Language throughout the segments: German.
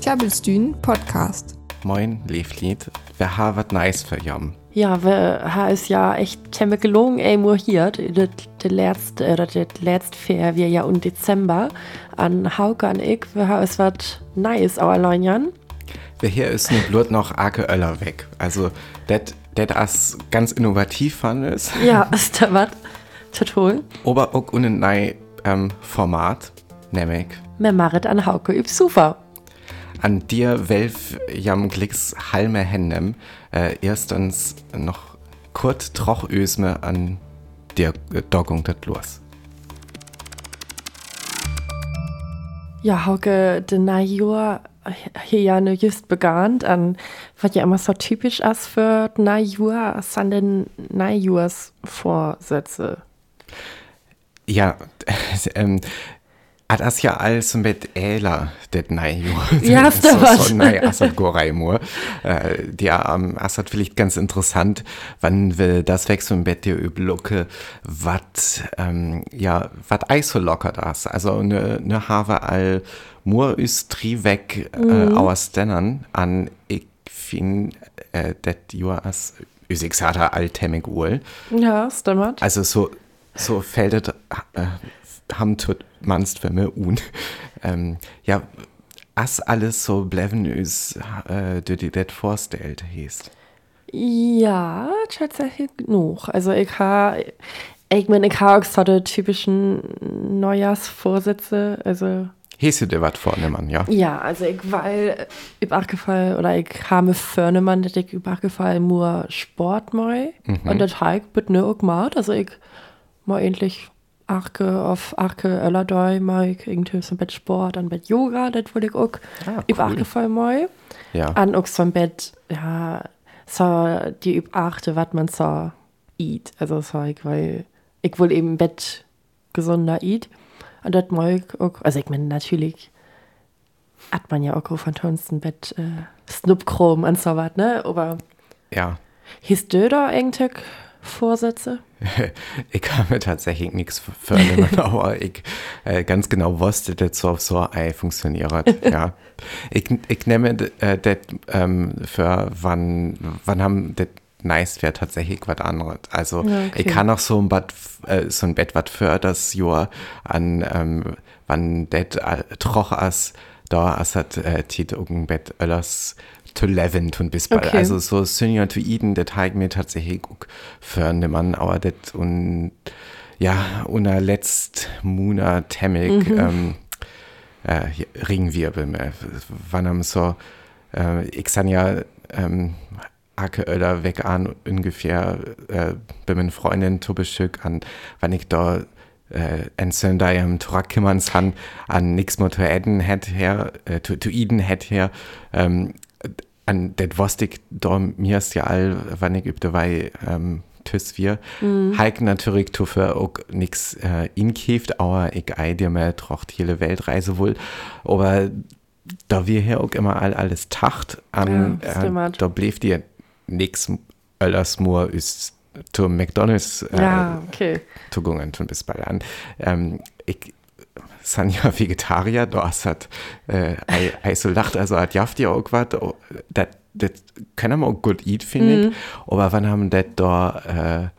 Klabbelstühn Podcast. Moin, Leeflied. Wir haben was nice für jam. Ja, wir haben es ja echt gelungen, einmal hier, das letzte, äh, das letzte Fair, wir ja im Dezember, an Hauke und ich, wir haben es was nice, aber Leunjan. Wir hier ist nur Blut noch arke Öller weg. Also, das das ganz innovativ fand ist. Ja, ist da was total. Aber auch ein neues ähm, Format, nämlich. Wir machen an Hauke üb super an dir welf jam Glicks halme Hände, äh, erstens noch kurz trochösme an der Doggung das los. Ja, Hauke, de Najur hier ja ne just begann, an was ja immer so typisch ist für Najur, sind denn Najurs Vorsätze. Ja, ähm, Ah, das ja alles mit Äla, det nej Ja, du was? So, nej, Assad Goraimur. Äh, ja, um, Assad vielleicht ganz interessant, wann will das wechseln mit dir überlocke, was, ähm, ja, was Eis so lockert das. Also, ne, ne habe all Mur ist tri weg, äh, aus denen an, ich finde, äh, det Jahr as, ich hatte altemig Uhl. Ja, stimmt. Also, so, so fällt äh, haben tut manst für mir un. Ähm, ja, as alles so bleiben ist, äh, du dir das vorstellt hast. Ja, tatsächlich genug. Also ich habe, ich meine, ich habe auch so die typischen Neujahrsvorsätze, also du dir was vornehmen, ja? Ja, also ich weil übergefallen oder ich habe vornehmen, dass ich übergefallen nur Sport mal mhm. und das habe ich bitte auch gemacht. Also ich mal endlich Arke auf Arke Öllerdoy mal irgendwie so ein Bett Sport, ein Bett Yoga, das wollte ich auch ah, cool. Arke voll mal. Ja. An auch so ein Bett, ja, so die üb achte, was man so eat. Also so ich, weil ich will eben Bett gesunder eat. Und das ich auch, also ich meine natürlich hat man ja auch von Tonsten Bett äh, Snoop und so was, ne? Aber ja. Du da eigentlich Vorsätze? ich mir tatsächlich nichts vornehmen, aber ich äh, ganz genau wusste, dass so so ei funktioniert. ja. Ich, ich nehme äh, das ähm, für wann, wann haben das nice wäre tatsächlich was anderes. Also okay. ich kann auch so ein Bett, äh, so ein Bett was für das Jahr an, ähm, wann das äh, troch as da as hat äh, tit irgendein Bett öllers to leven tun bis bald. Okay. Also so Senior to Eden, das habe ich mir tatsächlich auch für Mann, aber das und ja, unter letzt Muna Temmig, mhm. ähm, äh, Ringwirbel, äh, wann am so, äh, ich san ja, ähm, Ake Öller weg an ungefähr äh, bei meinen Freundin Tubestück an, wann ich da äh, en Söndag im han an nix mo to Eden het her, äh, to, to Eden het her, ähm, an det wostig da mir ist ja all, wann ich übte, weil ähm, tüs wir. Mhm. Heik natürlich tu für auch nix äh, inkieft, aber ich ei dir mal trocht hele Weltreise wohl. Aber da wir hier auch immer all alles tacht, an, ja, äh, da blieb dir nix öllers nur ist zu McDonalds äh, ja, okay. Tugungen tun bis bald an. Ähm, ich sind ja Vegetarier, da hat äh, so lacht, also hat Jaft ja auch was, das, das können wir auch gut eat, finde ich, mhm. aber wann haben das da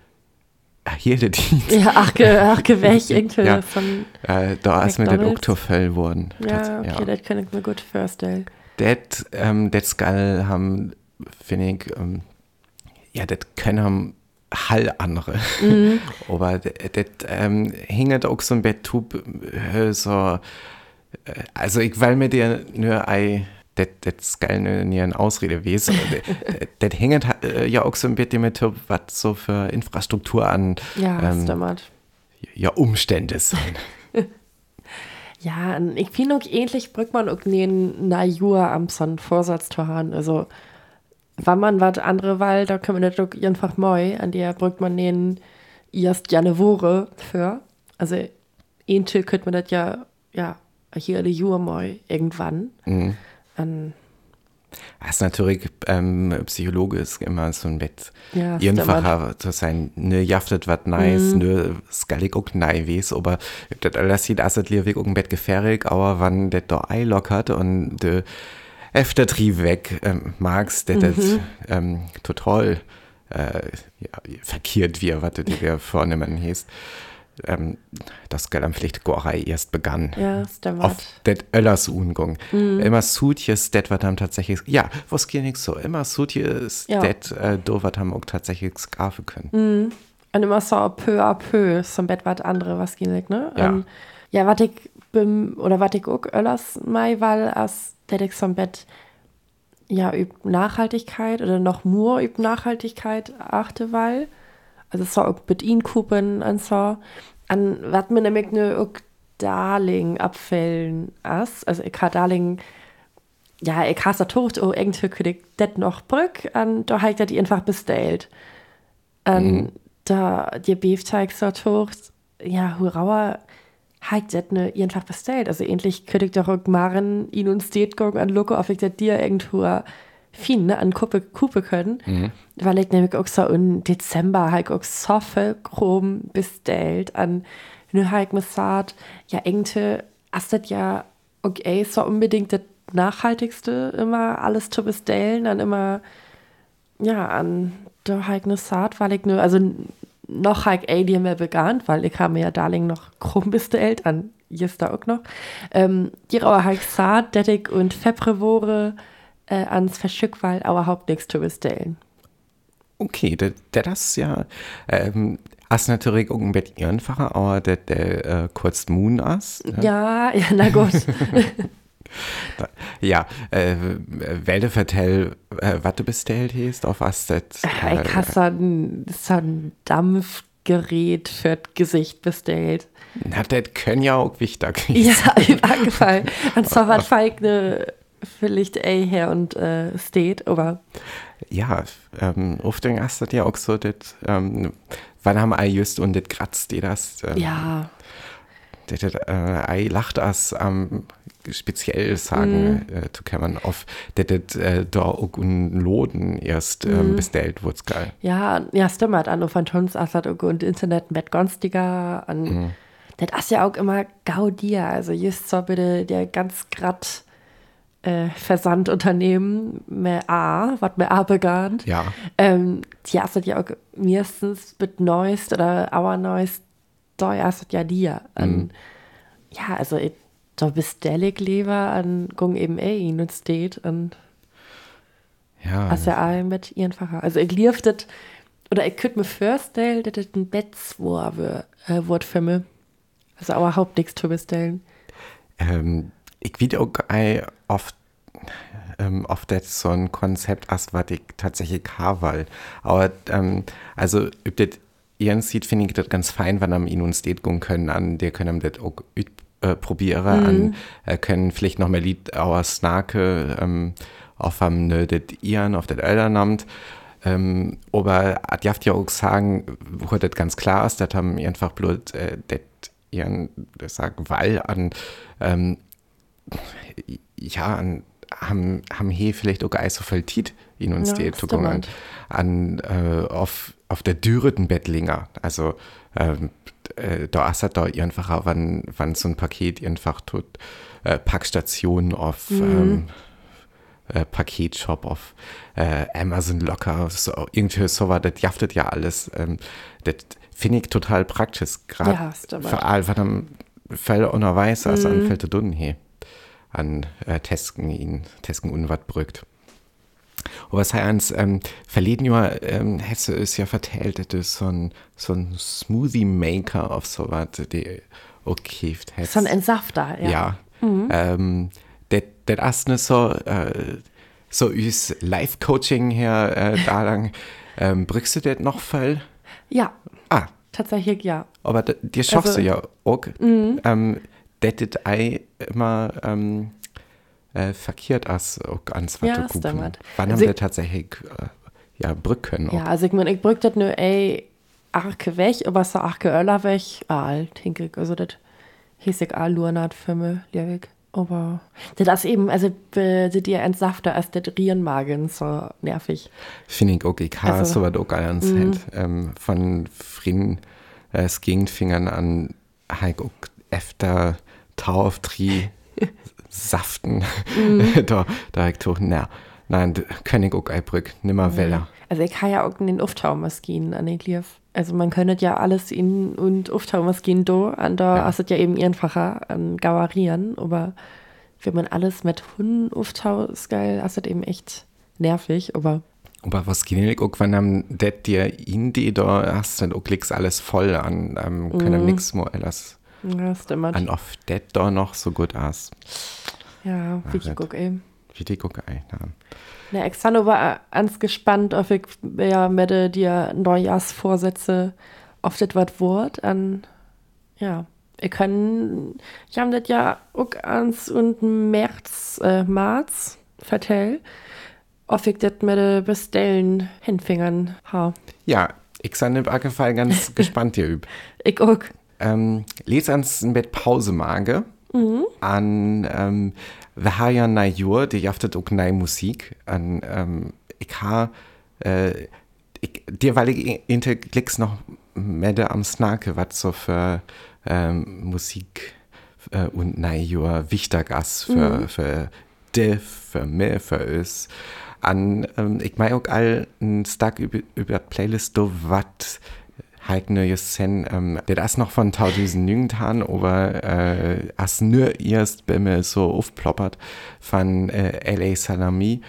äh, hier die Ja, ach, ge, ach gewäch irgendwie ja, von äh, Da ist mir das Oktofell worden. Ja, okay, ja. das kann ich mir gut vorstellen. Das, ähm, das Skull haben, finde ich, ähm, ja, das können Hall andere. Mhm. Aber das ähm, hinget auch so ein Bett äh, so, äh, also ich will mir dir nur ein das geil nie eine Ausrede gewesen. das hängt äh, ja auch so ein bisschen mit, was so für Infrastruktur an ja, ähm, ja, Umstände sind. ja, ich finde auch ähnlich brückt man auch einen Najur am Son Vorsatz zu haben. Also wenn man was andere Wahl, da können wir das einfach mal, an der braucht man den erst ja eine Woche für. Also, ein könnte man das ja, ja, hier eine Jahr mal irgendwann. Mhm. An, Das ist natürlich, ähm, Psychologe ist immer so ein Bett. Ja, Einfacher zu sein, ne, jaftet wat nice, Mhm. ne, skallig auch nei wes, aber das alles sieht, as das Liewig auch ein Bett gefährlich, aber wann das da Ei lockert und de Eftertrieb weg, ähm, magst, das Mhm. ähm, total, äh, ja, verkehrt wir, was du dir vornehmen hieß. Ähm, das Geld am Pflichtgorei erst begann Ja, stimmt. auf det Öllers Ungung. Mhm. Immer Sutjes, det wat ham tatsächlich, ja, was geht nix so, immer Sutjes, Ja. det äh, do wat ham auch tatsächlich skafen können. Mhm. Und immer so peu à peu, so ein Bett was andere, was nicht, ne? Ja. Und, ja, was ich bim, oder was ich auch öllers mei, weil ich so ein Bett ja übt Nachhaltigkeit oder noch nur übt Nachhaltigkeit achte, weil also so auch mit ihnen kupen und so. An was mir nämlich ne auch Darling abfällen as also ich ha Darling ja ich hasse tot oh irgendwie ich das noch brück an da halt die einfach bestellt. An da die Beefteig so tot ja hurauer halt das ne einfach bestellt also endlich könnte ich doch auch machen ihn und gucken an Loco auf ich das dir irgendwo viel ne, an Kuppe, Kuppe können, weil ich nämlich auch so im Dezember halt auch so viel Chrom bestellt an nur halt gesagt, ja, irgendwie ist das ja okay, so unbedingt das Nachhaltigste, immer alles zu bestellen, dann immer, ja, an der halt ne Saat, weil ich nur, also noch eh die mehr vegan, weil ich habe mir ja Darling noch Chrom bestellt, an jetzt da auch noch. Ähm, die Rauer halt Saat, Dettig und Febrevore, äh, ans Verschick, weil überhaupt nichts zu bestellen. Okay, der, der das ja, ähm, as natürlich ein Bett einfacher, aber der, der äh, kurz Moon as. Ja, ja, na gut. Ja, äh, Welde vertell, äh, was du bestellt hast, auf was das. Äh, ich habe so ein, Dampfgerät für das Gesicht bestellt. Na, das können ja auch wichtig Ja, im Angefallen. Und zwar was vielleicht eine vielleicht eh her und äh, steht, aber Ja, ähm, oft hast du ja auch so, das, ähm, wann haben Ei just und das kratzt dir das. Ähm, ja, Äh, Ei lacht as am speziell sagen, Mhm. äh, zu man auf, das äh, da ein Loden erst ähm, bestellt, wurd's geil. ja, ja, stimmt. An von uns Assad und Internet mit günstiger. An, Das ist ja auch immer Gaudier. Also just so bitte der ganz grad äh, Versandunternehmen mehr A, was mehr A begann. Ja. Ähm, die hast ja auch meistens mit Neuest oder Our Neuest, da hast ja dir. An, Ja, also ich, da bestelle ich lieber an Gung eben eh und steht und Ja, hast ja auch mit ihren Facher. Also ich lief das, oder ich könnte mir vorstellen, dass das ein Bettswurf äh, für mich. Also überhaupt nichts zu bestellen. ähm, ich will auch oft ähm, oft das so ein Konzept as, was ich tatsächlich habe, aber ähm, also ob das ihren sieht, finde ich das ganz fein, wenn am ihn uns steht gehen können an, der können das auch äh, probieren, an, äh, können vielleicht noch mehr Lied auer Snake ähm, auf am ne, das ihren, auf das Elternamt, ähm, aber ich darf ja auch sagen, wo das ganz klar ist, das haben einfach bloß äh, das ihren, das sagen, weil an ähm, ja, an, haben, haben hier vielleicht auch gar so viel Tiet in uns Ja, die Zukunft an, an äh, auf, auf der dürreten Bettlinger. Also ähm, äh, da ist da einfach auch, wann, wann so ein Paket einfach tut, äh, Packstation auf ähm, äh, Paketshop auf äh, Amazon locker, so, irgendwie so war, das jaftet ja alles. Ähm, das finde ich total praktisch, gerade Ja, für all, was am Fell unterweis, als an Fällte Dunnen hier an äh, Tesken ihn, Tesken unwart brückt. Und was heißt, ähm, verleden Jahr, ähm, Hesse ist ja vertellt, das ist so ein, so ein Smoothie-Maker auf so was, die okay, So ein Entsafter, ja. ja. Ähm, das das ist nicht so, äh, so üs Live-Coaching her, äh, da lang, ähm, brückst du das noch voll? Ja, Ah, tatsächlich ja. aber dir schaffst Also- du ja auch, ähm, das Ei immer ähm, äh, verkehrt als auch ans Ja, damit. Wann Also haben wir ich- tatsächlich äh, ja Brücken Ja, also ich meine, ich brück das nur, ey, Arke weg, aber so Arke Öller weg, ah, alt, hinkig, also das hieß ich all Lurnat mich, liebig. Aber das ist eben, also äh, die dir entsafter als der Rierenmagen, so nervig. Finde ich auch, ich habe Also, sowas auch ganz mhm. ähm, Von Frieden äh, Gegengfingern an halt auch öfter Tau Tri Saften. da, da ich doch, na, nein, König auch Eibrück, nimmer Weller. Also ich habe ja auch den Uftaumaskinen an den Klief. Also man könnte ja alles in und Uftaumaskinen do, an da Ja. ist es ja eben einfacher an Gauarieren, aber wenn man alles mit Hunden uftau, ist geil, ist das eben echt nervig, aber Aber was geht auch, wenn am det dir in die da hast, dann auch alles voll an, ähm, können nix mehr alles ja, stimmt. an oft det da noch so gut aus. Ja, wie ich das- guck eben. Wie die gucke ein. Ja. Na, ich war ganz gespannt, ob ich ja mit dir Neujahrsvorsätze auf das was Wort an, ja, ich kann, ich habe das ja auch ans und März, äh, März vertell, ob ich das mit Bestellen hinfingern ha. ja, ich sei im Fall ganz gespannt hier üb. Ich auch. Ähm, les ans ein Bett Pause mage an ähm, wir haben ja nei Jur, die jaftet auch nei Musik an ähm, ich ha äh, dir weil ich inter klicks noch mede am Snake was so für ähm, Musik äh, und nei Jur wichtig ist für, für de, für mir, für uns. An, ähm, ich mein auch all ein Stack über, über Playlist, do wat halt ne sen, ähm, das ist noch von tausend Nügentan, aber äh, as nur erst bei mir so aufploppert von äh, L.A. Salami,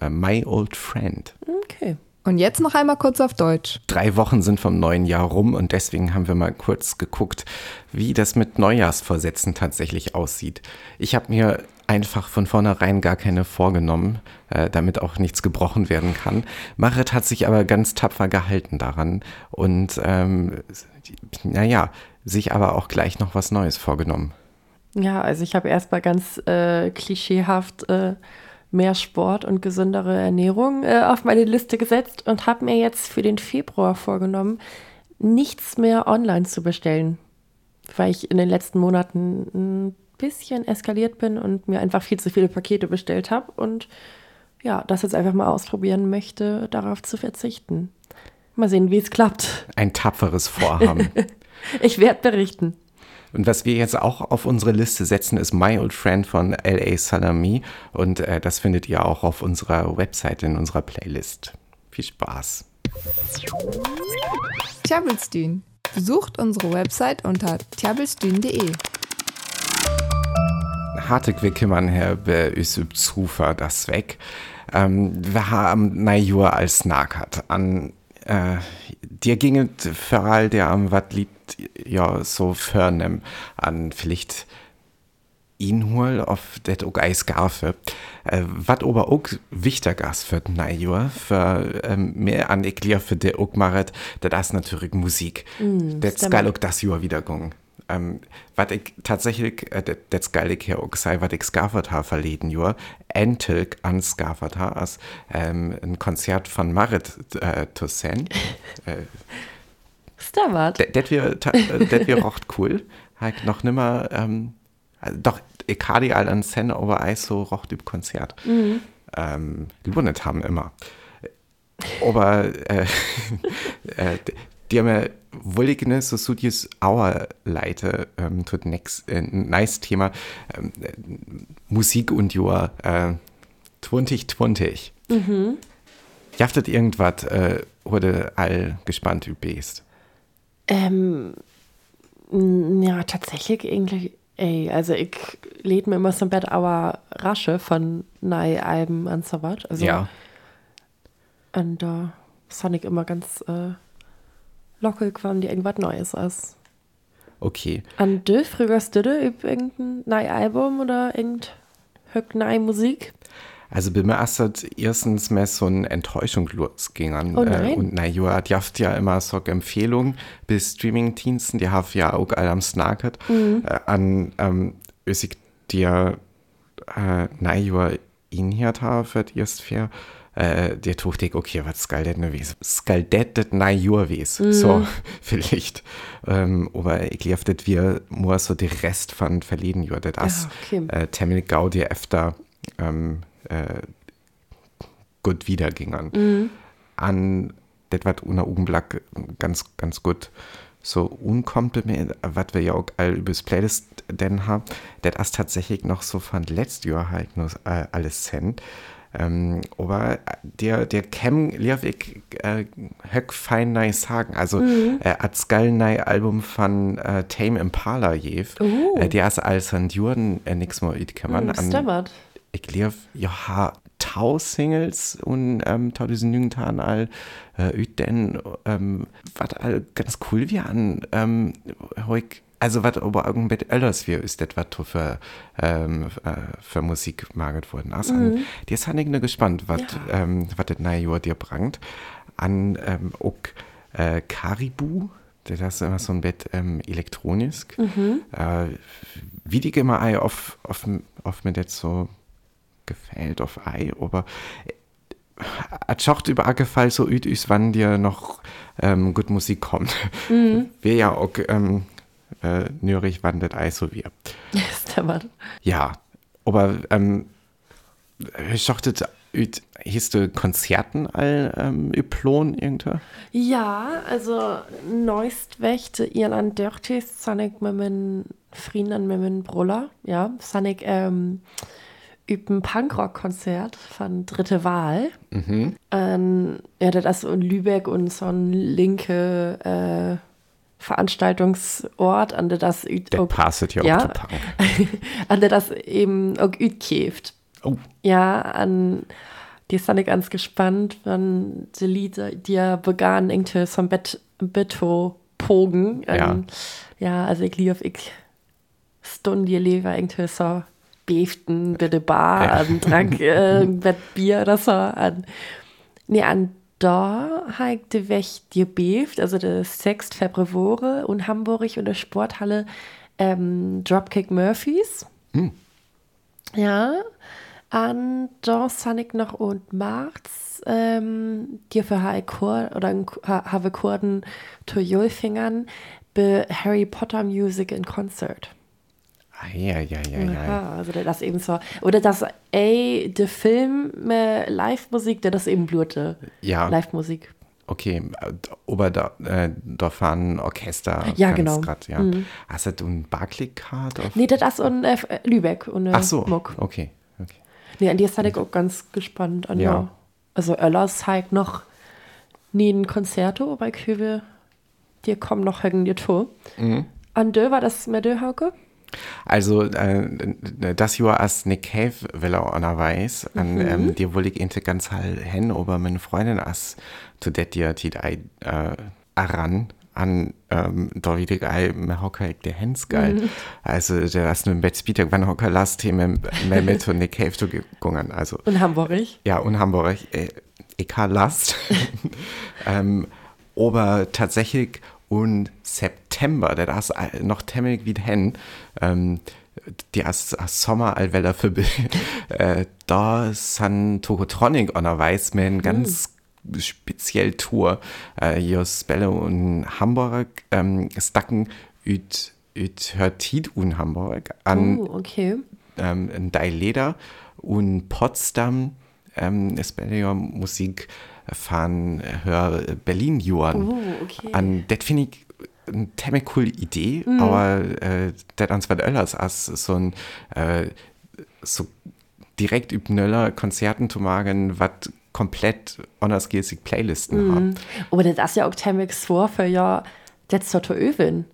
äh, My Old Friend. Okay. Und jetzt noch einmal kurz auf Deutsch. Drei Wochen sind vom neuen Jahr rum und deswegen haben wir mal kurz geguckt, wie das mit Neujahrsvorsätzen tatsächlich aussieht. Ich habe mir einfach von vornherein gar keine vorgenommen, äh, damit auch nichts gebrochen werden kann. Marit hat sich aber ganz tapfer gehalten daran und ähm, naja, sich aber auch gleich noch was Neues vorgenommen. Ja, also ich habe erstmal ganz äh, klischeehaft äh, mehr Sport und gesündere Ernährung äh, auf meine Liste gesetzt und habe mir jetzt für den Februar vorgenommen, nichts mehr online zu bestellen, weil ich in den letzten Monaten ein bisschen eskaliert bin und mir einfach viel zu viele Pakete bestellt habe und ja, das jetzt einfach mal ausprobieren möchte, darauf zu verzichten. Mal sehen, wie es klappt. Ein tapferes Vorhaben. Ich werde berichten. Und was wir jetzt auch auf unsere Liste setzen, ist My Old Friend von L.A. Salami. Und äh, das findet ihr auch auf unserer Website in unserer Playlist. Viel Spaß. Tjabelstühn. Besucht unsere Website unter tjabelstühn.de. Hartig wir kümmern her bei üsüb Zufer das weg. Ähm, wir haben Najur als Nakat an äh, dir ginget für all der am wat lied ja so förnem an vielleicht ihn hol auf det auch Eis gafe. Äh, wat aber auch wichtig ist für Najur, für ähm, mehr an Eklier für der auch maret, das ist natürlich Musik. Mm, das stimmt. geil auch das Jahr wieder gong. Ähm, was ich tatsächlich, äh, das- das geil ich hier auch sei, was ich skaffert habe verleden Jahr, endlich an skaffert habe, als ähm, ein Konzert von Marit äh, sehen. Ist da was? Das wäre recht cool. Halt noch nimmer, ähm, also doch, ich habe die all an Szene aber Eis so rocht über Konzert. Ähm, gewonnen haben immer. Aber, äh, äh, die haben ja wollige so Studios Auer Leite, ähm, tut nix, äh, ein nice Thema, ähm, äh, Musik und Joa, äh, 2020. Mhm. Jaftet irgendwas, äh, wurde all gespannt über bist. Ähm, ja, tatsächlich irgendwie, ey, also ich lädt mir immer so ein Bett aber rasche von neue Alben und so was. Also, Ja. Und da Sonic immer ganz äh, lockig, wann die irgendwas Neues ist. Okay. An du früherst du irgendein neues Album oder irgend hück neue Musik? Also bei mir das erstens mehr so eine Enttäuschung losgegangen. Oh nein. Äh, und na ja, die habt ja immer so Empfehlungen bis Streaming-Diensten, die haben ja auch alle am Snacket. Mhm. Äh, an ähm, ich dir äh, na ja in hier da wird erst fair äh, der tucht ich, okay, was skal det ne wes? Skal det det nei Jur wes? So, vielleicht. Ähm, aber ich glaube, das wir nur so der Rest von verleden Jur, das as okay. äh, Temmel Gaudi öfter ähm, äh, gut wiedergingen. An, das war unter Augenblick ganz, ganz gut so unkompliment, was wir ja auch all übers Playlist denn haben, das ist tatsächlich noch so von letztes Jahr halt nur äh, alles Cent. Ähm, aber der, der Cam ich äh, höck fein nei sagen. Also, äh, als nei Album von äh, Tame Impala jev. Oh. Äh, der ist als an Jürgen äh, nix mehr mitkommen. Hm, Stammert. Ich lief, ja, tau Singles und ähm, tau diesen Jüngentan all äh, üt denn ähm, was all ganz cool wie an ähm, heuk also was aber irgendwas älteres wie ist das was du für ähm, äh, für Musik maget worden also die ist han ich ne gespannt was Ja. ähm, was das neue Jahr dir brangt. An ähm, auch äh, Caribou das ist immer so ein Bett ähm, elektronisch äh, wie die immer ei auf auf auf mir das so gefällt auf Ei, aber hat schaut über Fall so üt ist, wann dir noch ähm, gut Musik kommt. Wäre ja auch ähm, äh, Ei so wird. Stammert. Ja, aber ähm, ich schaute üt, hieß du Konzerten all ähm, üplon irgendwo? Ja, also neuest wächte Irland Dörtis, Sanik mit meinen Freunden, mit meinen Bruller, ja, Sanik, ähm, üben Punkrock-Konzert von Dritte Wahl. Ähm, ja, das ist in Lübeck und so ein linke äh, Veranstaltungsort, an der das Der auch- passet ja, an der das eben auch ütkeft. Oh, Ja, an die ist dann ganz gespannt, wenn die Lieder, die ja begann, irgendwie so ein Bett, Betto pogen. Ja. Ähm, ja, also ich lief, ich stund die Leber irgendwie so beften, bitte Bar, Ja. an trank äh, Bett Bier oder so. An, nee, an da habe die dir beft, also der 6. Februar und Hamburg und der Sporthalle ähm, Dropkick Murphys. Ja, an da san ich noch und März ähm, dir für Chor oder habe Kurden zu Julfingern be Harry Potter Music in Concert. Ja, ja, ja, ja. Also das eben so. Oder das, ey, der Film äh, Live-Musik, der das eben blurte. Ja. Live-Musik. Okay, äh, da, äh, fahren Orchester. Ja, genau. Grad, ja. Hast du ein Barclaycard? Nee, das ist in äh, Lübeck und äh, Ach so, Muck. okay. okay. Nee, an die ist ich auch ganz gespannt. An, Ja. Also Öllers zeigt noch nie ein Konzerto, aber ich höre, dir kommen noch hängen dir to. Mhm. An Dö war das mit Dö, Hauke? Also, äh, das Jahr als Nick Cave will er auch noch weiß, an ähm, dir wollte ich inte ganz hall hin, aber meine Freundin as zu det dir tit ei äh, aran an ähm, da wieder geil, mir hocker ich der Hens geil. Also, der hast nur Bett Spieltag, wann hocker last Themen mehr mit und Nick Cave zu gegangen. Also, In Hamburg. ja, und Hamburg, äh, ich habe Last. ähm, aber tatsächlich und September, der ist all- noch temmelig wie hin, ähm, die als, als Sommer allweller für äh, da sind Tokotronic an der Weiß mit einer ganz speziell Tour. Äh, Jos Belle und Hamburg ähm, stacken üt, üt hört und Hamburg an Oh, okay. ähm, in Deileder und Potsdam ähm, der Musik von Hör Berlin Johann. Oh, okay. An das finde ich eine ziemlich coole Idee, aber äh, das was Öllers als so ein äh, so direkt üb Nöller Konzerten zu machen, was komplett andersgilsig Playlisten haben. Aber das ist ja auch ziemlich schwer für ja, das zu öven.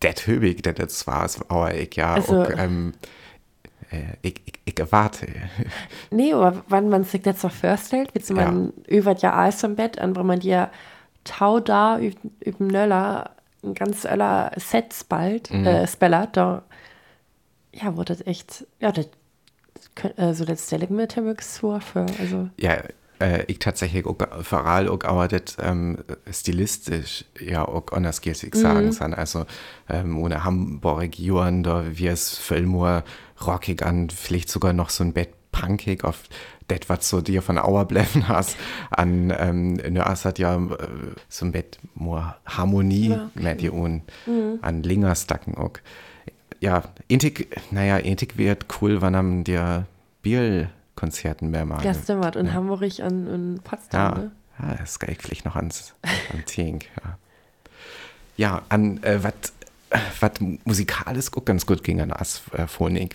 Das Höbig, das war es, aber ich ja Also- auch, ähm, äh, ich, ich, ich erwarte. Nee, aber wenn man sich das so vorstellt, wie man über ja alles im Bett, an wo man dir tau da über Nöller ein ganz öller Set bald, äh, spellert, da, ja, wurde das echt, ja, das, also das stelle ich mir schwer vor, also. Ja, äh, ich tatsächlich auch vor allem auch aber das ähm, stilistisch ja auch anders gilsig sagen san. Also ähm, ohne Hamburg Johann, da wie es mehr rockig an, vielleicht sogar noch so ein Bett punkig auf das, was so dir von Auer bleiben hast, an, ähm, ne, es hat ja äh, so ein Bett more Harmonie Ja, okay. mit dir und an Lingerstacken auch. Ja, intig, naja, intig wird cool, wann am dir Biel-Konzerten mehr mag. Ja, stimmt. In Hamburg und in Potsdam, Ja, ne? ja das gehe ich vielleicht noch ans, an Tink. Ja, ja an äh, was was musikalisch auch ganz gut ging an as äh.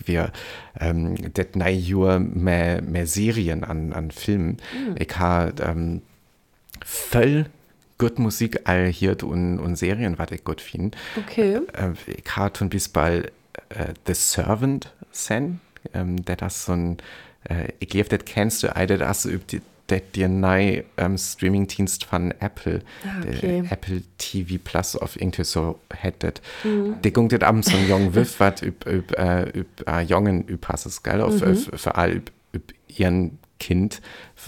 Wir ähm, det neue Jahr mehr, mehr Serien an, an Filmen. Ich habe ähm, voll gut Musik all hier und, und Serien, was ich gut finde. Okay. Äh, ich habe zum Beispiel äh, The Servant sen, ähm, der das so ein, äh, ich glaube, das kennst du, all das die der dir neue ähm, Streaming-Dienst von Apple, Ah, der okay. Apple TV Plus auf irgendwie so hättet. Der gungt das abends so ein jungen Wiff, was üb, üb, äh, üb, äh, jungen üb hast es geil, auf, äh, für all üb, üb ihren Kind,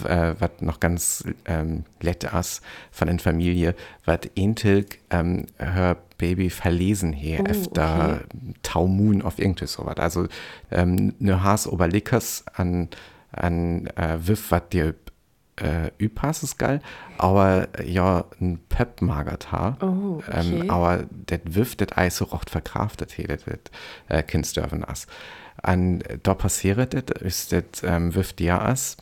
äh, was noch ganz ähm, lett ist von der Familie, was Entel ähm, hör Baby verlesen hier, Oh, öfter okay. Taumun auf irgendwie sowas. Also ähm, ne Haas Oberlickers an, an äh, Wiff, was dir äh, übhas ist geil, aber äh, ja, ein Pep magert ha. Oh, okay. ähm, aber det Wiff, det Eis so rocht verkraftet he, wird äh, Kindstörven ass. An da passiert det, ist det ähm, Wiff dir ass,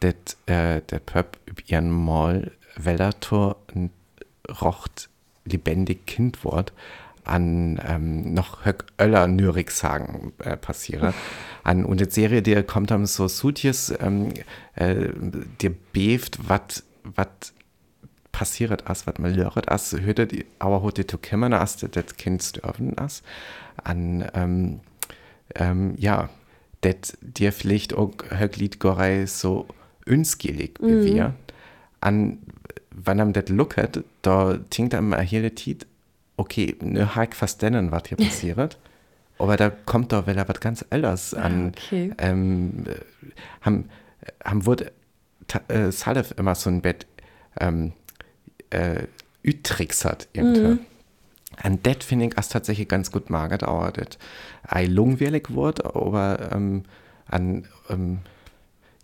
det äh, der Pep üb ihren Mal Wellertor rocht lebendig Kindwort an ähm, noch höck öller Nürig sagen äh, passiere. An und die Serie, der kommt am so Sutjes, ähm, äh, dir beeft, wat wat passiert as, wat mal löret as, hörte die, aber heute zu kümmern as, das Kind sterben as. An, ähm, ähm, ja, det dir vielleicht auch höglied gorei so unskillig wie wir. An, wenn am det lookert, da tinkt am erhielt Tit, okay, ne haik verstanden, was hier passiert. Aber da kommt doch wieder was ganz anderes an. okay. Ähm, äh, haben, haben wurde äh, Salif immer so ein Bett ähm, äh, hat irgendwie. Und das finde ich als tatsächlich ganz gut magert, aber das ein langweilig Wort, aber ähm, an ähm,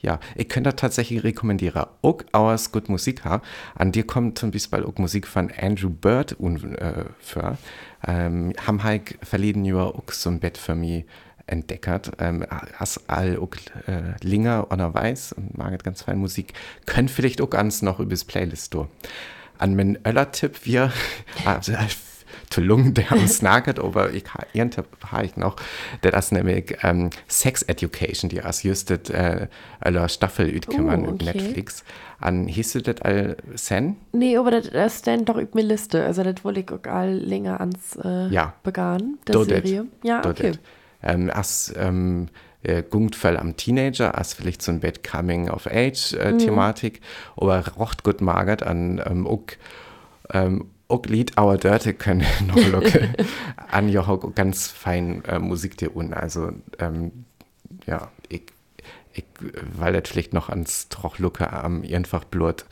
ja, ich könnte tatsächlich rekommendieren. Auch aus gut Musik haben. An dir kommt zum Beispiel auch Musik von Andrew Bird un, äh, für. Ähm, haben halt verleden Jahr auch so ein Bett für mich entdeckert. Ähm, hast all auch äh, Linger oder Weiß und mag ganz fein Musik. Könnt vielleicht auch ganz noch übers Playlist durch. An meinen Öller-Tipp, wir, Lungen, der uns nagert, aber ich ha- ihren Tipp habe ich noch, der ist nämlich ähm, Sex Education, die als justet äh, aller Staffel ütkümmern Oh, okay. Netflix. An hieß du das all Sen? Nee, aber das, das stand doch über meine Liste. Also, das wollte ich auch all länger ans äh, Ja. begann, der. Serie. Ja, Do okay. Ähm, als ähm, äh, Gungtfall am Teenager, als vielleicht so ein Bett Coming of Age äh, Mhm. Thematik, aber rocht gut magert an ähm, auch, ähm, auch Lied Our Dirty können noch locken. an auch ganz fein äh, Musik dir un. Also ähm, ja, ich, ich, weil das vielleicht noch ans Trochlucke am einfach Blut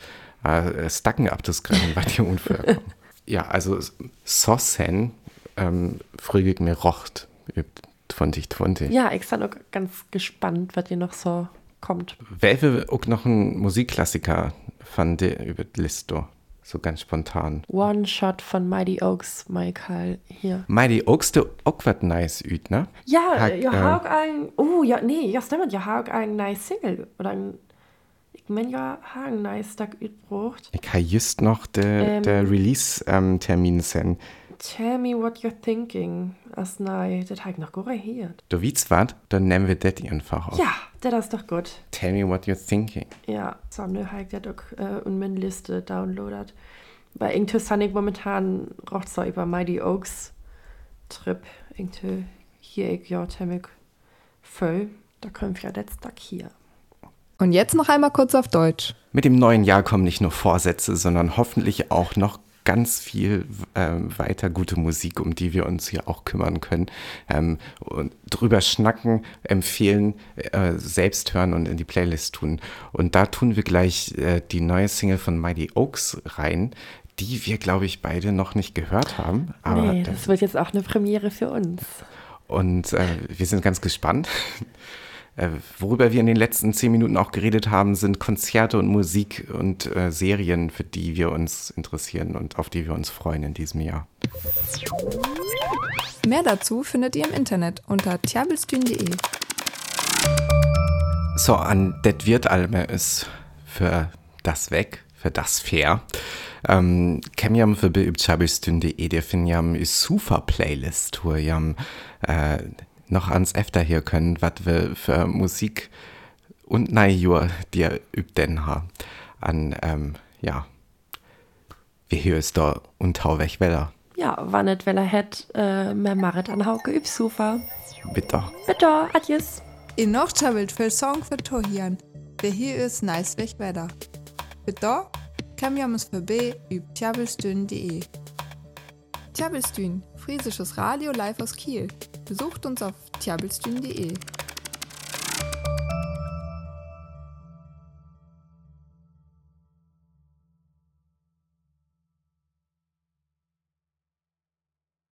äh, Stacken abzuskrennen, weil die unfair kommen. Ja, also Sossen ähm, frühig mir rocht übt 2020. Ja, ich bin auch ganz gespannt, was hier noch so kommt. Welche auch noch ein Musikklassiker fand der über die Liste? So ganz spontan. One Shot von Mighty Oaks, Michael, hier. Mighty Oaks, der auch was nice üt, ne? Ja, Hat, jag äh, har en... Oh, ja, nej, jag stämmer. Jag har en nice single. Oder en, men jag har en nice Stück utbrucht. Ich habe just noch Ähm. der Release-Termin sen. Tell me what you're thinking. Also, nein, das habe ich noch gar nicht Du willst was? Dann nehmen wir das einfach auf. Ja, das ist doch gut. Tell me what you're thinking. Ja, så nu har jag det också äh, in min Liste downloadat. Weil irgendwie habe ich momentan rocht so über Mighty Oaks Trip. Irgendwie hier ich ja ziemlich voll. Da können wir jetzt Tag hier. Und jetzt noch einmal kurz auf Deutsch. Mit dem neuen Jahr kommen nicht nur Vorsätze, sondern hoffentlich auch noch ganz viel ähm, weiter gute Musik, um die wir uns hier auch kümmern können. Ähm, und drüber schnacken, empfehlen, äh, selbst hören und in die Playlist tun. Und da tun wir gleich äh, die neue Single von Mighty Oaks rein, die wir, glaube ich, beide noch nicht gehört haben. Aber nee, das- wird jetzt auch eine Premiere für uns. und äh, wir sind ganz gespannt. Äh, worüber wir in den letzten zehn Minuten auch geredet haben, sind Konzerte und Musik und äh, Serien, für die wir uns interessieren und auf die wir uns freuen in diesem Jahr. Mehr dazu findet ihr im Internet unter tjabelstühn.de. So, an det wird Alme ist für das weg, für das fair. Um, kem jam förbi uppchabelstunde.de, det finner jam i Sufa-Playlist, wo jam äh, noch ans Efter hier können, was wir für Musik und Neijur dir übden ha. An, ähm, ja, wie hier ist da und hau weg Weller. Ja, wann nicht Weller hätt, äh, mehr Marit an Hauke üb Sofa. Bitte. Bitte, adios. In noch chabelt für Song für Tohian. Wer hier ist nice weg Wetter. Bitte, kam jams vorbei üb tjabelstühn.de. Tjabelstühn, friesisches Radio live aus Kiel. Besucht uns auf tjabelstühn.de.